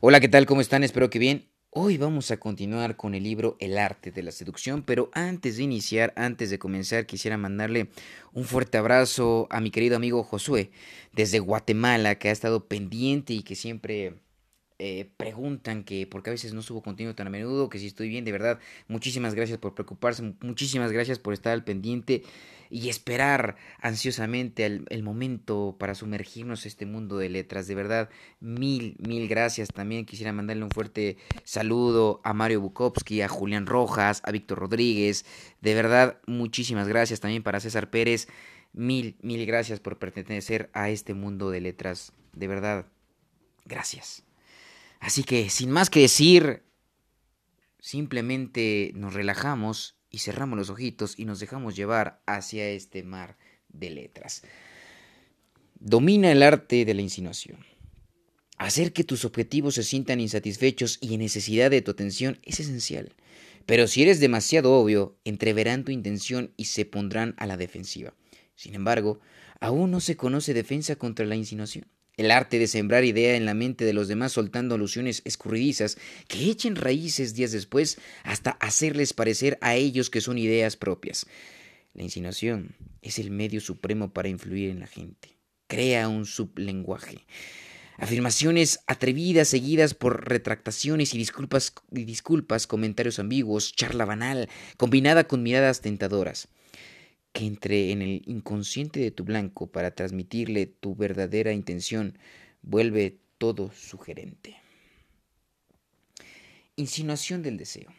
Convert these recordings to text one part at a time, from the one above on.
Hola, ¿qué tal? ¿Cómo están? Espero que bien. Hoy vamos a continuar con el libro El arte de la seducción, pero antes de iniciar, antes de comenzar, quisiera mandarle un fuerte abrazo a mi querido amigo Josué desde Guatemala, que ha estado pendiente y que siempre eh, preguntan que porque a veces no subo contenido tan a menudo, que si estoy bien, de verdad, muchísimas gracias por preocuparse, muchísimas gracias por estar al pendiente y esperar ansiosamente el, momento para sumergirnos en este mundo de letras. De verdad, mil, mil gracias. También quisiera mandarle un fuerte saludo a Mario Bukowski, a Julián Rojas, a Víctor Rodríguez. De verdad, muchísimas gracias también para César Pérez. Mil, mil gracias por pertenecer a este mundo de letras. De verdad, gracias. Así que, sin más que decir, simplemente nos relajamos y cerramos los ojitos y nos dejamos llevar hacia este mar de letras. Domina el arte de la insinuación. Hacer que tus objetivos se sientan insatisfechos y en necesidad de tu atención es esencial. Pero si eres demasiado obvio, entreverán tu intención y se pondrán a la defensiva. Sin embargo, aún no se conoce defensa contra la insinuación. El arte de sembrar idea en la mente de los demás soltando alusiones escurridizas que echen raíces días después hasta hacerles parecer a ellos que son ideas propias. La insinuación es el medio supremo para influir en la gente. Crea un sublenguaje. Afirmaciones atrevidas seguidas por retractaciones y disculpas, y disculpas, comentarios ambiguos, charla banal, combinada con miradas tentadoras que entre en el inconsciente de tu blanco para transmitirle tu verdadera intención, vuelve todo sugerente. Insinuación del deseo.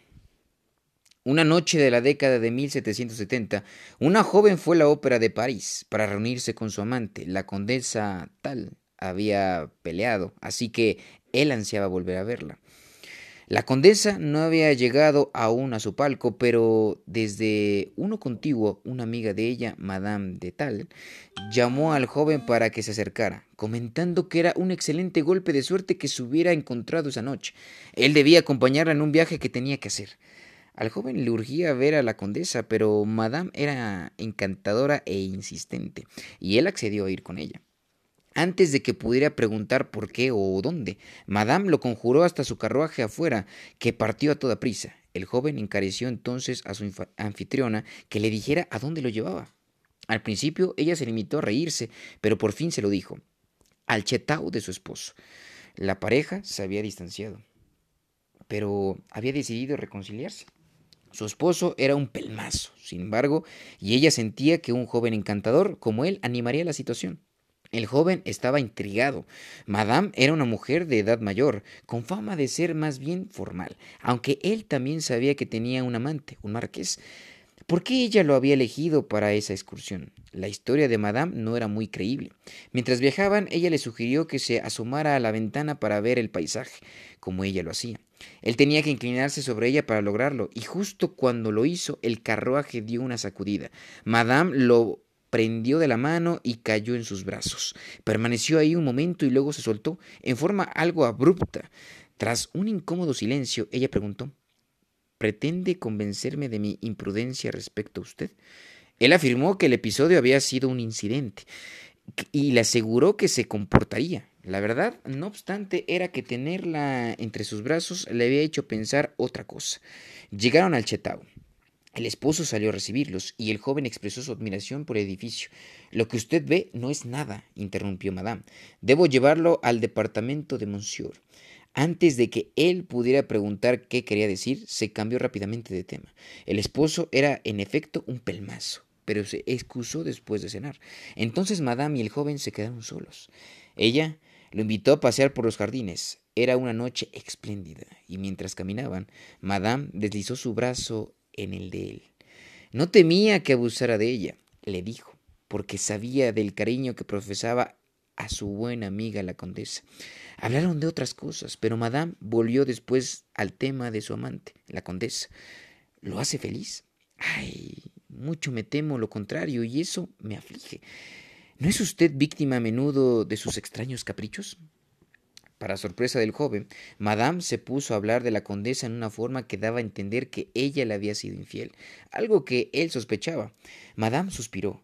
Una noche de la década de 1770, una joven fue a la ópera de París para reunirse con su amante. La condesa tal había peleado, así que él ansiaba volver a verla. La condesa no había llegado aún a su palco, pero desde uno contiguo, una amiga de ella, Madame de Tal, llamó al joven para que se acercara, comentando que era un excelente golpe de suerte que se hubiera encontrado esa noche. Él debía acompañarla en un viaje que tenía que hacer. Al joven le urgía ver a la condesa, pero Madame era encantadora e insistente, y él accedió a ir con ella antes de que pudiera preguntar por qué o dónde. Madame lo conjuró hasta su carruaje afuera, que partió a toda prisa. El joven encareció entonces a su anfitriona que le dijera a dónde lo llevaba. Al principio ella se limitó a reírse, pero por fin se lo dijo. Al chetao de su esposo. La pareja se había distanciado, pero había decidido reconciliarse. Su esposo era un pelmazo, sin embargo, y ella sentía que un joven encantador como él animaría la situación. El joven estaba intrigado. Madame era una mujer de edad mayor, con fama de ser más bien formal, aunque él también sabía que tenía un amante, un marqués. ¿Por qué ella lo había elegido para esa excursión? La historia de Madame no era muy creíble. Mientras viajaban, ella le sugirió que se asomara a la ventana para ver el paisaje, como ella lo hacía. Él tenía que inclinarse sobre ella para lograrlo, y justo cuando lo hizo, el carruaje dio una sacudida. Madame lo prendió de la mano y cayó en sus brazos. Permaneció ahí un momento y luego se soltó, en forma algo abrupta. Tras un incómodo silencio, ella preguntó ¿Pretende convencerme de mi imprudencia respecto a usted? Él afirmó que el episodio había sido un incidente y le aseguró que se comportaría. La verdad, no obstante, era que tenerla entre sus brazos le había hecho pensar otra cosa. Llegaron al Chetao. El esposo salió a recibirlos y el joven expresó su admiración por el edificio. Lo que usted ve no es nada, interrumpió Madame. Debo llevarlo al departamento de Monsieur. Antes de que él pudiera preguntar qué quería decir, se cambió rápidamente de tema. El esposo era, en efecto, un pelmazo, pero se excusó después de cenar. Entonces Madame y el joven se quedaron solos. Ella lo invitó a pasear por los jardines. Era una noche espléndida, y mientras caminaban, Madame deslizó su brazo en el de él. No temía que abusara de ella, le dijo, porque sabía del cariño que profesaba a su buena amiga la condesa. Hablaron de otras cosas, pero Madame volvió después al tema de su amante, la condesa. ¿Lo hace feliz? Ay, mucho me temo lo contrario, y eso me aflige. ¿No es usted víctima a menudo de sus extraños caprichos? Para sorpresa del joven, Madame se puso a hablar de la condesa en una forma que daba a entender que ella le había sido infiel, algo que él sospechaba. Madame suspiró.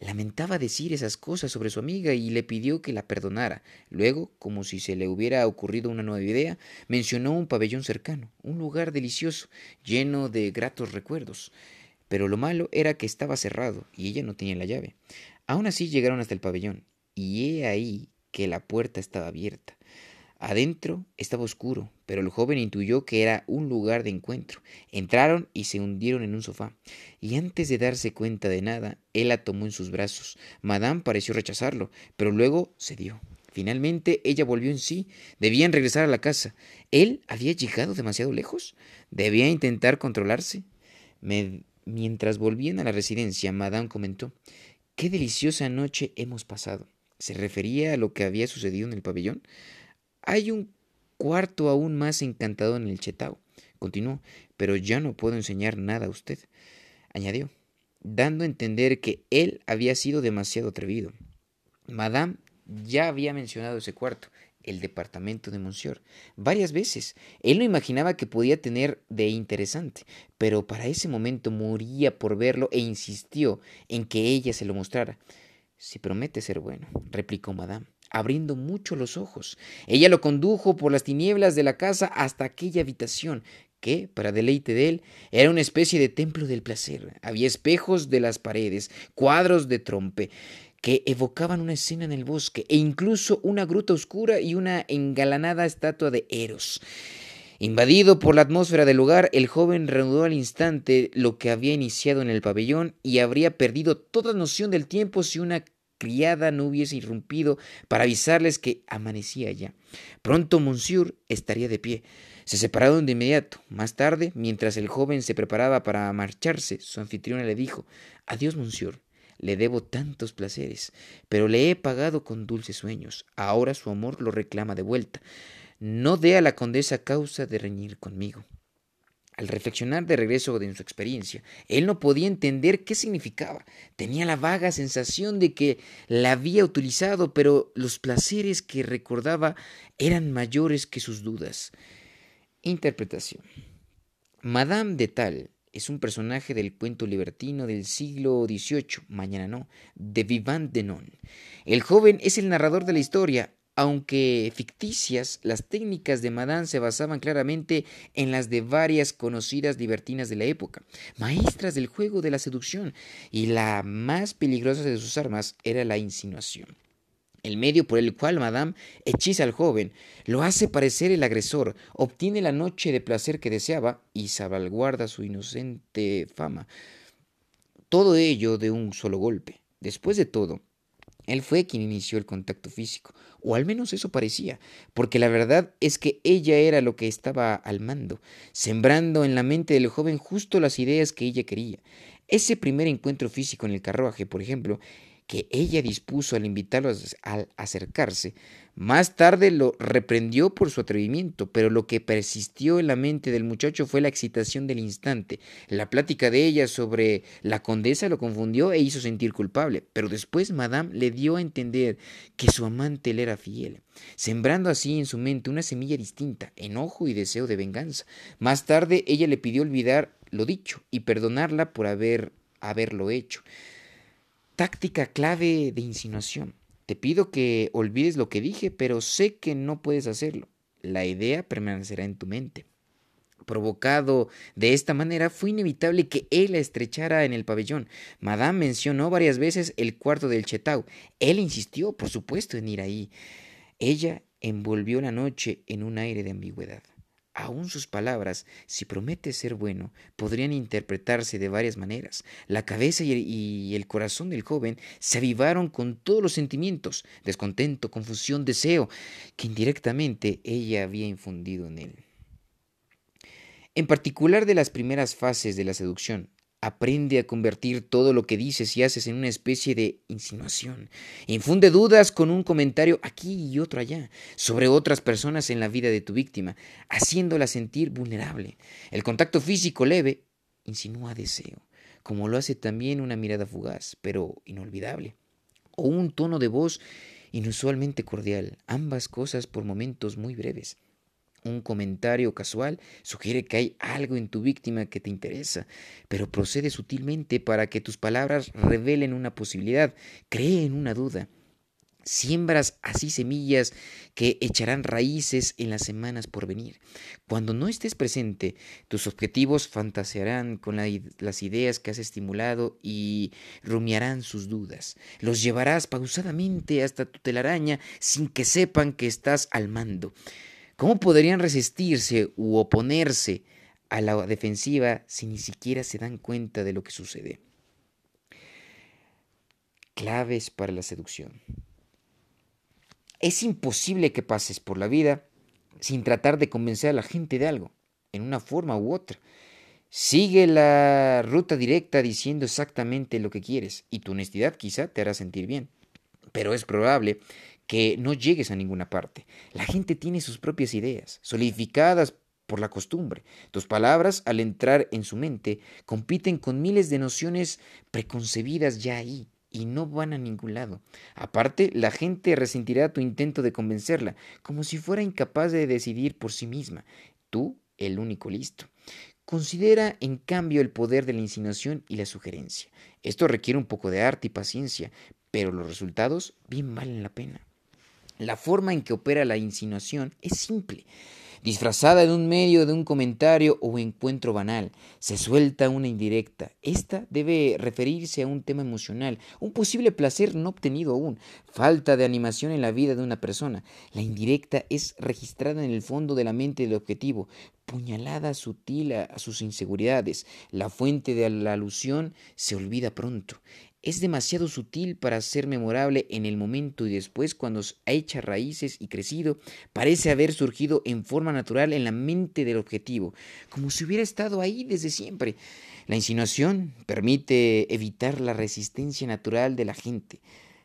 Lamentaba decir esas cosas sobre su amiga y le pidió que la perdonara. Luego, como si se le hubiera ocurrido una nueva idea, mencionó un pabellón cercano, un lugar delicioso, lleno de gratos recuerdos. Pero lo malo era que estaba cerrado y ella no tenía la llave. Aún así llegaron hasta el pabellón, y he ahí que la puerta estaba abierta. Adentro estaba oscuro, pero el joven intuyó que era un lugar de encuentro. Entraron y se hundieron en un sofá. Y antes de darse cuenta de nada, él la tomó en sus brazos. Madame pareció rechazarlo, pero luego cedió. Finalmente ella volvió en sí. Debían regresar a la casa. ¿Él había llegado demasiado lejos? ¿Debía intentar controlarse? Mientras volvían a la residencia, Madame comentó Qué deliciosa noche hemos pasado. ¿Se refería a lo que había sucedido en el pabellón? Hay un cuarto aún más encantador en el Chetao, continuó, pero ya no puedo enseñar nada a usted, añadió, dando a entender que él había sido demasiado atrevido. Madame ya había mencionado ese cuarto, el departamento de Monsieur, varias veces. Él no imaginaba que podía tener de interesante, pero para ese momento moría por verlo e insistió en que ella se lo mostrara. Si promete ser bueno, replicó Madame abriendo mucho los ojos. Ella lo condujo por las tinieblas de la casa hasta aquella habitación, que, para deleite de él, era una especie de templo del placer. Había espejos de las paredes, cuadros de trompe, que evocaban una escena en el bosque, e incluso una gruta oscura y una engalanada estatua de Eros. Invadido por la atmósfera del lugar, el joven reanudó al instante lo que había iniciado en el pabellón y habría perdido toda noción del tiempo si una criada no hubiese irrumpido para avisarles que amanecía ya. Pronto Monsieur estaría de pie. Se separaron de inmediato. Más tarde, mientras el joven se preparaba para marcharse, su anfitriona le dijo Adiós, Monsieur. Le debo tantos placeres, pero le he pagado con dulces sueños. Ahora su amor lo reclama de vuelta. No dé a la condesa causa de reñir conmigo. Al reflexionar de regreso de su experiencia, él no podía entender qué significaba. Tenía la vaga sensación de que la había utilizado, pero los placeres que recordaba eran mayores que sus dudas. Interpretación. Madame de Tal es un personaje del cuento libertino del siglo XVIII, mañana no, de Vivant Denon. El joven es el narrador de la historia, aunque ficticias, las técnicas de Madame se basaban claramente en las de varias conocidas libertinas de la época, maestras del juego de la seducción, y la más peligrosa de sus armas era la insinuación. El medio por el cual Madame hechiza al joven, lo hace parecer el agresor, obtiene la noche de placer que deseaba y salvaguarda su inocente fama. Todo ello de un solo golpe. Después de todo, él fue quien inició el contacto físico, o al menos eso parecía, porque la verdad es que ella era lo que estaba al mando, sembrando en la mente del joven justo las ideas que ella quería. Ese primer encuentro físico en el carruaje, por ejemplo, que ella dispuso al invitarlo a acercarse, más tarde lo reprendió por su atrevimiento, pero lo que persistió en la mente del muchacho fue la excitación del instante. La plática de ella sobre la condesa lo confundió e hizo sentir culpable, pero después Madame le dio a entender que su amante le era fiel, sembrando así en su mente una semilla distinta, enojo y deseo de venganza. Más tarde ella le pidió olvidar lo dicho y perdonarla por haber haberlo hecho. Táctica clave de insinuación. Te pido que olvides lo que dije, pero sé que no puedes hacerlo. La idea permanecerá en tu mente. Provocado de esta manera, fue inevitable que él la estrechara en el pabellón. Madame mencionó varias veces el cuarto del Chetau. Él insistió, por supuesto, en ir ahí. Ella envolvió la noche en un aire de ambigüedad. Aún sus palabras, si promete ser bueno, podrían interpretarse de varias maneras. La cabeza y el, corazón del joven se avivaron con todos los sentimientos, descontento, confusión, deseo, que indirectamente ella había infundido en él. En particular de las primeras fases de la seducción, Aprende a convertir todo lo que dices y haces en una especie de insinuación. Infunde dudas con un comentario aquí y otro allá sobre otras personas en la vida de tu víctima, haciéndola sentir vulnerable. El contacto físico leve insinúa deseo, como lo hace también una mirada fugaz, pero inolvidable, o un tono de voz inusualmente cordial, ambas cosas por momentos muy breves. Un comentario casual sugiere que hay algo en tu víctima que te interesa, pero procede sutilmente para que tus palabras revelen una posibilidad, creen una duda. Siembras así semillas que echarán raíces en las semanas por venir. Cuando no estés presente, tus objetivos fantasearán con las ideas que has estimulado y rumiarán sus dudas. Los llevarás pausadamente hasta tu telaraña sin que sepan que estás al mando. ¿Cómo podrían resistirse u oponerse a la defensiva si ni siquiera se dan cuenta de lo que sucede? Claves para la seducción. Es imposible que pases por la vida sin tratar de convencer a la gente de algo, en una forma u otra. Sigue la ruta directa diciendo exactamente lo que quieres y tu honestidad quizá te hará sentir bien. Pero es probable que no llegues a ninguna parte. La gente tiene sus propias ideas, solidificadas por la costumbre. Tus palabras, al entrar en su mente, compiten con miles de nociones preconcebidas ya ahí y no van a ningún lado. Aparte, la gente resentirá tu intento de convencerla, como si fuera incapaz de decidir por sí misma. Tú, el único listo. Considera, en cambio, el poder de la insinuación y la sugerencia. Esto requiere un poco de arte y paciencia, pero los resultados bien valen la pena. La forma en que opera la insinuación es simple disfrazada de un medio de un comentario o encuentro banal. Se suelta una indirecta. Esta debe referirse a un tema emocional, un posible placer no obtenido aún, falta de animación en la vida de una persona. La indirecta es registrada en el fondo de la mente del objetivo, puñalada sutil a, sus inseguridades. La fuente de la alusión se olvida pronto es demasiado sutil para ser memorable en el momento y después cuando ha hecho raíces y crecido, parece haber surgido en forma natural en la mente del objetivo, como si hubiera estado ahí desde siempre. La insinuación permite evitar la resistencia natural de la gente,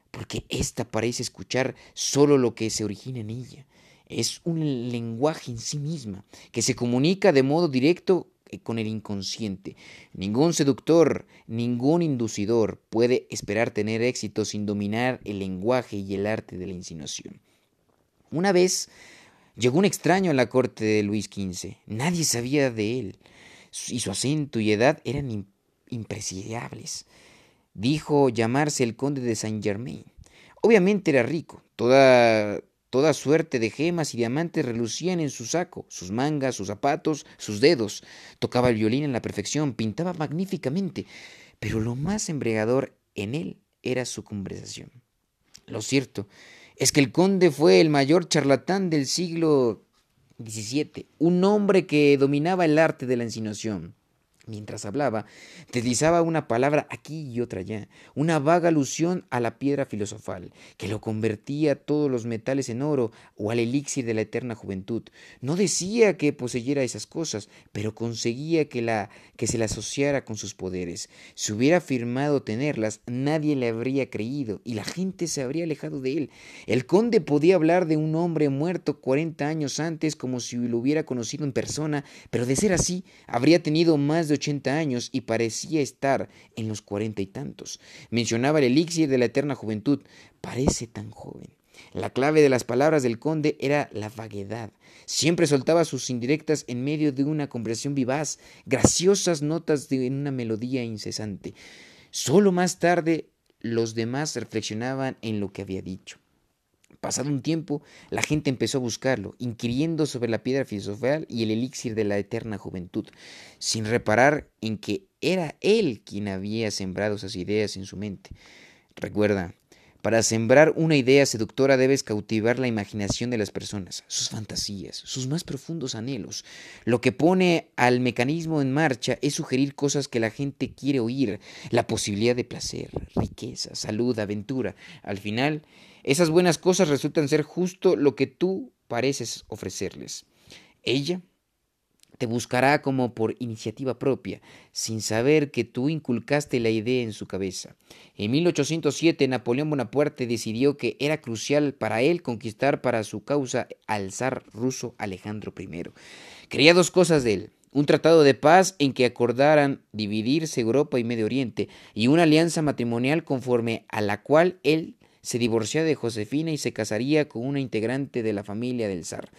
porque ésta parece escuchar solo lo que se origina en ella. Es un lenguaje en sí misma, que se comunica de modo directo eh, con el inconsciente. Ningún seductor, ningún inducidor puede esperar tener éxito sin dominar el lenguaje y el arte de la insinuación. Una vez llegó un extraño a la corte de Luis XV. Nadie sabía de él y su acento y edad eran impresidiables. Dijo llamarse el conde de Saint Germain. Obviamente era rico. Toda Toda suerte de gemas y diamantes relucían en su saco, sus mangas, sus zapatos, sus dedos. Tocaba el violín en la perfección, pintaba magníficamente, pero lo más embriagador en él era su conversación. Lo cierto es que el conde fue el mayor charlatán del siglo XVII, un hombre que dominaba el arte de la insinuación. Mientras hablaba, deslizaba una palabra aquí y otra allá, una vaga alusión a la piedra filosofal, que lo convertía todos los metales en oro o al elixir de la eterna juventud. No decía que poseyera esas cosas, pero conseguía que, la, que se la asociara con sus poderes. Si hubiera afirmado tenerlas, nadie le habría creído y la gente se habría alejado de él. El conde podía hablar de un hombre muerto cuarenta años antes como si lo hubiera conocido en persona, pero de ser así, habría tenido más de ochenta años y parecía estar en los cuarenta y tantos. Mencionaba el elixir de la eterna juventud. Parece tan joven. La clave de las palabras del conde era la vaguedad. Siempre soltaba sus indirectas en medio de una conversación vivaz, graciosas notas de una melodía incesante. Solo más tarde los demás reflexionaban en lo que había dicho. Pasado un tiempo, la gente empezó a buscarlo, inquiriendo sobre la piedra filosofal y el elixir de la eterna juventud, sin reparar en que era él quien había sembrado esas ideas en su mente. Recuerda, para sembrar una idea seductora debes cautivar la imaginación de las personas, sus fantasías, sus más profundos anhelos. Lo que pone al mecanismo en marcha es sugerir cosas que la gente quiere oír, la posibilidad de placer, riqueza, salud, aventura. Al final, esas buenas cosas resultan ser justo lo que tú pareces ofrecerles. Ella te buscará como por iniciativa propia, sin saber que tú inculcaste la idea en su cabeza. En 1807 Napoleón Bonaparte decidió que era crucial para él conquistar para su causa al zar ruso Alejandro I. Quería dos cosas de él, un tratado de paz en que acordaran dividirse Europa y Medio Oriente, y una alianza matrimonial conforme a la cual él se divorciaría de Josefina y se casaría con una integrante de la familia del zar.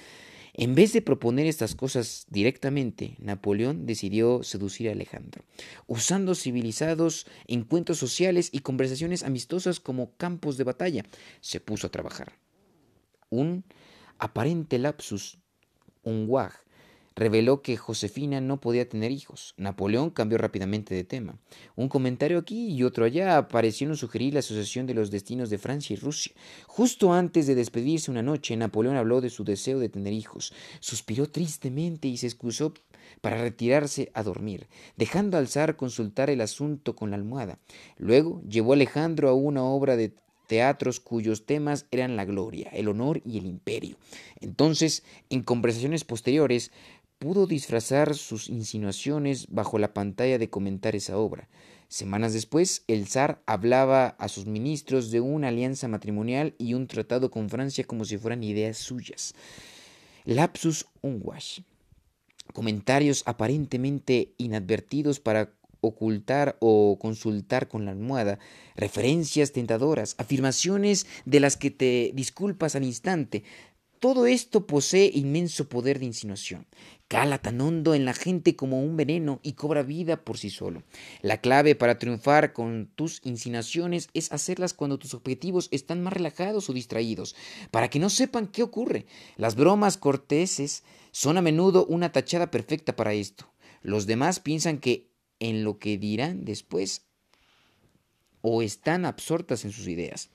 En vez de proponer estas cosas directamente, Napoleón decidió seducir a Alejandro, usando civilizados encuentros sociales y conversaciones amistosas como campos de batalla. Se puso a trabajar. Un aparente lapsus, un guaj, reveló que Josefina no podía tener hijos. Napoleón cambió rápidamente de tema. Un comentario aquí y otro allá parecieron sugerir la asociación de los destinos de Francia y Rusia. Justo antes de despedirse una noche, Napoleón habló de su deseo de tener hijos. Suspiró tristemente y se excusó para retirarse a dormir, dejando al zar consultar el asunto con la almohada. Luego llevó a Alejandro a una obra de teatros cuyos temas eran la gloria, el honor y el imperio. Entonces, en conversaciones posteriores, pudo disfrazar sus insinuaciones bajo la pantalla de comentar esa obra. Semanas después, el zar hablaba a sus ministros de una alianza matrimonial y un tratado con Francia como si fueran ideas suyas. Lapsus unwash. Comentarios aparentemente inadvertidos para ocultar o consultar con la almohada, referencias tentadoras, afirmaciones de las que te disculpas al instante, todo esto posee inmenso poder de insinuación. Cala tan hondo en la gente como un veneno y cobra vida por sí solo. La clave para triunfar con tus insinuaciones es hacerlas cuando tus objetivos están más relajados o distraídos, para que no sepan qué ocurre. Las bromas corteses son a menudo una tachada perfecta para esto. Los demás piensan que en lo que dirán después o están absortas en sus ideas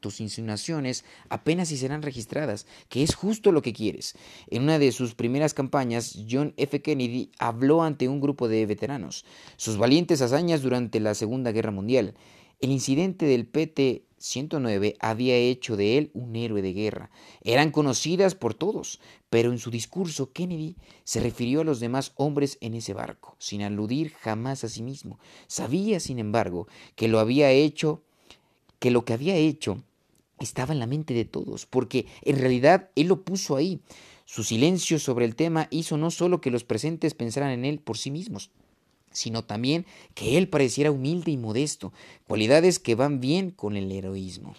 tus insinuaciones apenas si serán registradas, que es justo lo que quieres. En una de sus primeras campañas, John F. Kennedy habló ante un grupo de veteranos, sus valientes hazañas durante la Segunda Guerra Mundial. El incidente del PT 109 había hecho de él un héroe de guerra. Eran conocidas por todos, pero en su discurso Kennedy se refirió a los demás hombres en ese barco, sin aludir jamás a sí mismo. Sabía, sin embargo, que lo había hecho, que lo que había hecho estaba en la mente de todos, porque en realidad Él lo puso ahí. Su silencio sobre el tema hizo no solo que los presentes pensaran en Él por sí mismos, sino también que Él pareciera humilde y modesto, cualidades que van bien con el heroísmo.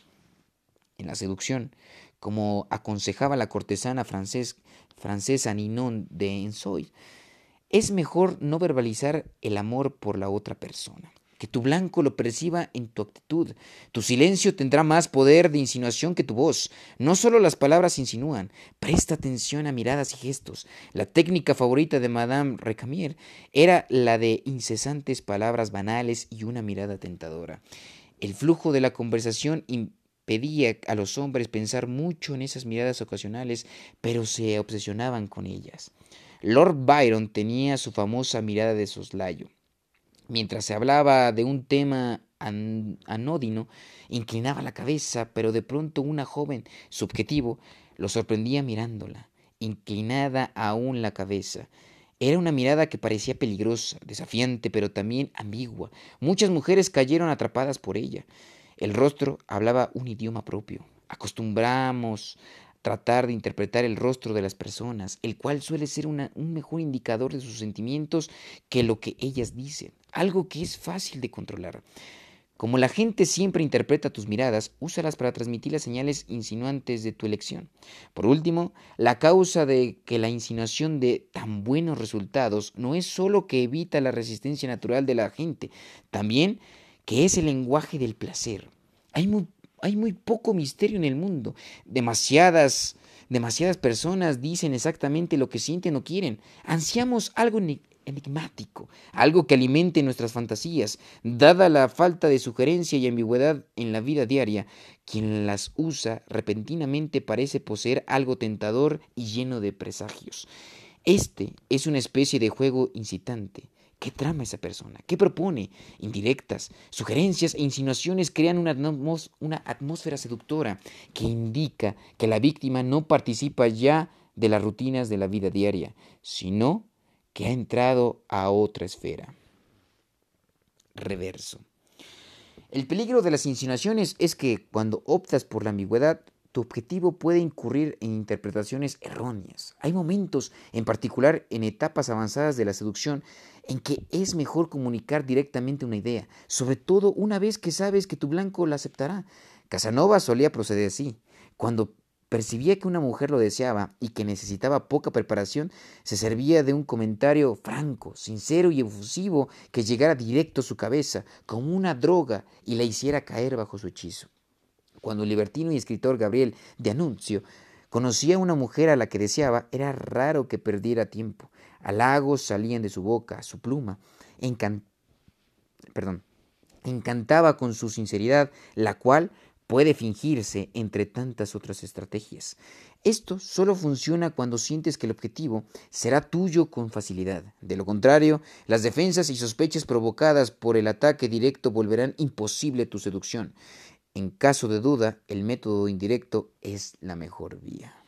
En la seducción, como aconsejaba la cortesana francesa Ninon de Ensoy, es mejor no verbalizar el amor por la otra persona que tu blanco lo perciba en tu actitud. Tu silencio tendrá más poder de insinuación que tu voz. No solo las palabras insinúan, presta atención a miradas y gestos. La técnica favorita de Madame Recamier era la de incesantes palabras banales y una mirada tentadora. El flujo de la conversación impedía a los hombres pensar mucho en esas miradas ocasionales, pero se obsesionaban con ellas. Lord Byron tenía su famosa mirada de soslayo Mientras se hablaba de un tema anódino, inclinaba la cabeza, pero de pronto una joven, subjetivo, lo sorprendía mirándola, inclinada aún la cabeza. Era una mirada que parecía peligrosa, desafiante, pero también ambigua. Muchas mujeres cayeron atrapadas por ella. El rostro hablaba un idioma propio. Acostumbramos tratar de interpretar el rostro de las personas, el cual suele ser un mejor indicador de sus sentimientos que lo que ellas dicen, algo que es fácil de controlar. Como la gente siempre interpreta tus miradas, úsalas para transmitir las señales insinuantes de tu elección. Por último, la causa de que la insinuación de tan buenos resultados no es solo que evita la resistencia natural de la gente, también que es el lenguaje del placer. Hay muy hay muy poco misterio en el mundo. Demasiadas, demasiadas personas dicen exactamente lo que sienten o quieren. Ansiamos algo enigmático, algo que alimente nuestras fantasías. Dada la falta de sugerencia y ambigüedad en la vida diaria, quien las usa repentinamente parece poseer algo tentador y lleno de presagios. Este es una especie de juego incitante ¿Qué trama esa persona? ¿Qué propone? Indirectas, sugerencias e insinuaciones crean una, una atmósfera seductora que indica que la víctima no participa ya de las rutinas de la vida diaria, sino que ha entrado a otra esfera. Reverso. El peligro de las insinuaciones es que cuando optas por la ambigüedad, tu objetivo puede incurrir en interpretaciones erróneas. Hay momentos, en particular en etapas avanzadas de la seducción, en que es mejor comunicar directamente una idea, sobre todo una vez que sabes que tu blanco la aceptará. Casanova solía proceder así. Cuando percibía que una mujer lo deseaba y que necesitaba poca preparación, se servía de un comentario franco, sincero y efusivo que llegara directo a su cabeza, como una droga, y la hiciera caer bajo su hechizo. Cuando el libertino y escritor Gabriel de Anuncio conocía a una mujer a la que deseaba, era raro que perdiera tiempo. Halagos salían de su boca, su pluma. Perdón. Encantaba con su sinceridad, la cual puede fingirse entre tantas otras estrategias. Esto solo funciona cuando sientes que el objetivo será tuyo con facilidad. De lo contrario, las defensas y sospechas provocadas por el ataque directo volverán imposible tu seducción. En caso de duda, el método indirecto es la mejor vía.